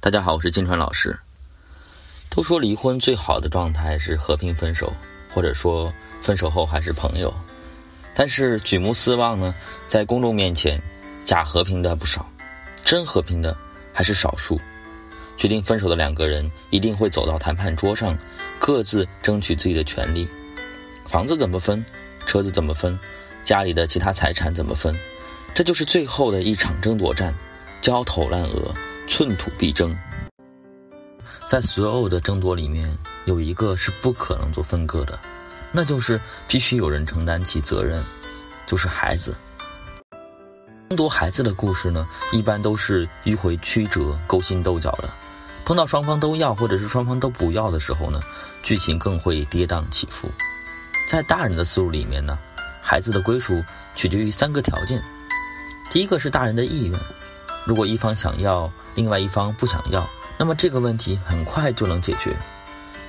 大家好，我是金川老师。都说离婚最好的状态是和平分手，或者说分手后还是朋友。但是举目四望呢，在公众面前，假和平的不少，真和平的还是少数。决定分手的两个人一定会走到谈判桌上，各自争取自己的权利。房子怎么分？车子怎么分？家里的其他财产怎么分？这就是最后的一场争夺战，焦头烂额。寸土必争，在所有的争夺里面，有一个是不可能做分割的，那就是必须有人承担起责任，就是孩子。争夺孩子的故事呢，一般都是迂回曲折、勾心斗角的。碰到双方都要或者是双方都不要的时候呢，剧情更会跌宕起伏。在大人的思路里面呢，孩子的归属取决于三个条件，第一个是大人的意愿，如果一方想要。另外一方不想要，那么这个问题很快就能解决。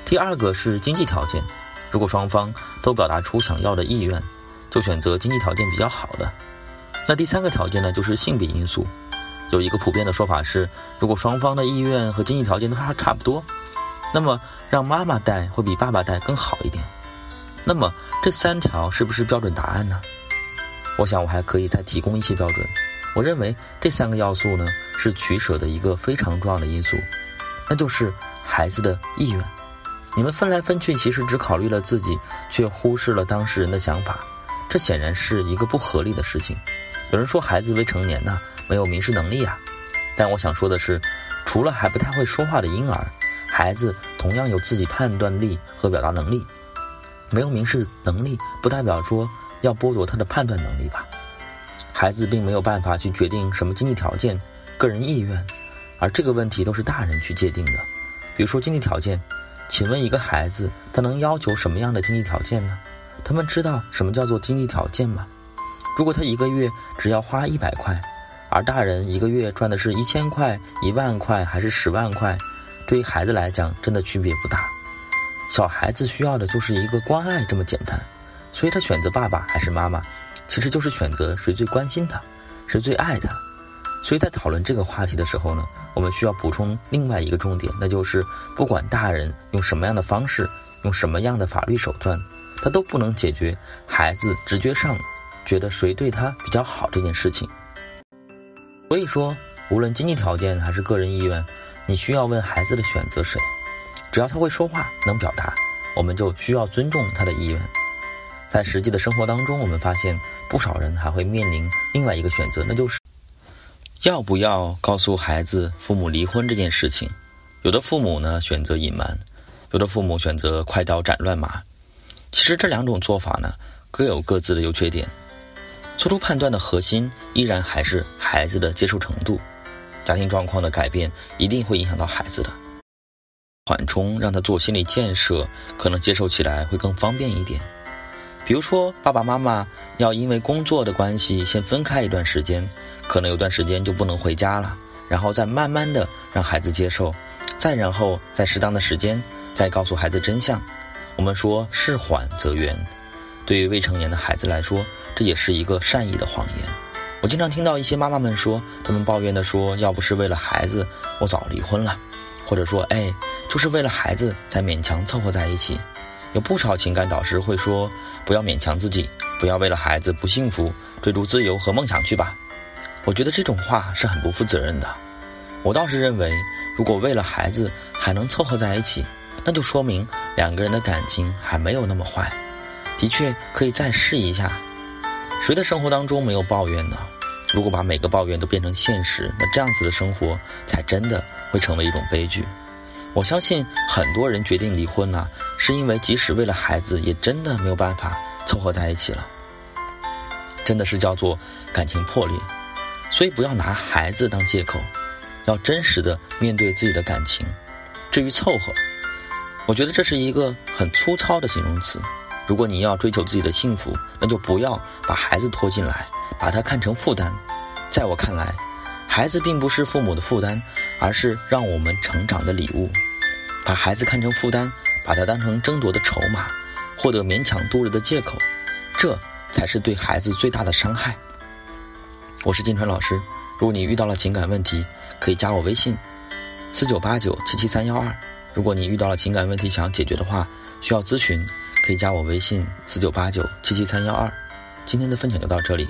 第二个是经济条件，如果双方都表达出想要的意愿，就选择经济条件比较好的。那第三个条件呢，就是性别因素。有一个普遍的说法是，如果双方的意愿和经济条件都差差不多，那么让妈妈带会比爸爸带更好一点。那么这三条是不是标准答案呢？我想我还可以再提供一些标准。我认为这三个要素呢，是取舍的一个非常重要的因素，那就是孩子的意愿。你们分来分去，其实只考虑了自己，却忽视了当事人的想法，这显然是一个不合理的事情。有人说孩子未成年呢，没有民事能力啊，但我想说的是，除了还不太会说话的婴儿，孩子同样有自己判断力和表达能力。没有民事能力，不代表说要剥夺他的判断能力吧。孩子并没有办法去决定什么经济条件、个人意愿，而这个问题都是大人去界定的。比如说经济条件，请问一个孩子他能要求什么样的经济条件呢？他们知道什么叫做经济条件吗？如果他一个月只要花一百块，而大人一个月赚的是一千块、一万块还是十万块，对于孩子来讲真的区别不大。小孩子需要的就是一个关爱这么简单，所以他选择爸爸还是妈妈。其实就是选择谁最关心他，谁最爱他。所以在讨论这个话题的时候呢，我们需要补充另外一个重点，那就是不管大人用什么样的方式，用什么样的法律手段，他都不能解决孩子直觉上觉得谁对他比较好这件事情。所以说，无论经济条件还是个人意愿，你需要问孩子的选择谁，只要他会说话能表达，我们就需要尊重他的意愿。在实际的生活当中，我们发现不少人还会面临另外一个选择，那就是要不要告诉孩子父母离婚这件事情。有的父母呢选择隐瞒，有的父母选择快刀斩乱麻。其实这两种做法呢各有各自的优缺点，做出判断的核心依然还是孩子的接受程度。家庭状况的改变一定会影响到孩子的缓冲，让他做心理建设，可能接受起来会更方便一点。比如说，爸爸妈妈要因为工作的关系先分开一段时间，可能有段时间就不能回家了，然后再慢慢的让孩子接受，再然后在适当的时间再告诉孩子真相。我们说事缓则圆，对于未成年的孩子来说，这也是一个善意的谎言。我经常听到一些妈妈们说，他们抱怨的说，要不是为了孩子，我早离婚了，或者说，哎，就是为了孩子才勉强凑合在一起。有不少情感导师会说：“不要勉强自己，不要为了孩子不幸福，追逐自由和梦想去吧。”我觉得这种话是很不负责任的。我倒是认为，如果为了孩子还能凑合在一起，那就说明两个人的感情还没有那么坏。的确可以再试一下。谁的生活当中没有抱怨呢？如果把每个抱怨都变成现实，那这样子的生活才真的会成为一种悲剧。我相信很多人决定离婚呢，是因为即使为了孩子，也真的没有办法凑合在一起了，真的是叫做感情破裂。所以不要拿孩子当借口，要真实的面对自己的感情。至于凑合，我觉得这是一个很粗糙的形容词。如果你要追求自己的幸福，那就不要把孩子拖进来，把他看成负担。在我看来。孩子并不是父母的负担，而是让我们成长的礼物。把孩子看成负担，把他当成争夺的筹码，获得勉强度日的借口，这才是对孩子最大的伤害。我是金川老师，如果你遇到了情感问题，可以加我微信：四九八九七七三幺二。如果你遇到了情感问题想解决的话，需要咨询，可以加我微信四九八九七七三幺二。今天的分享就到这里。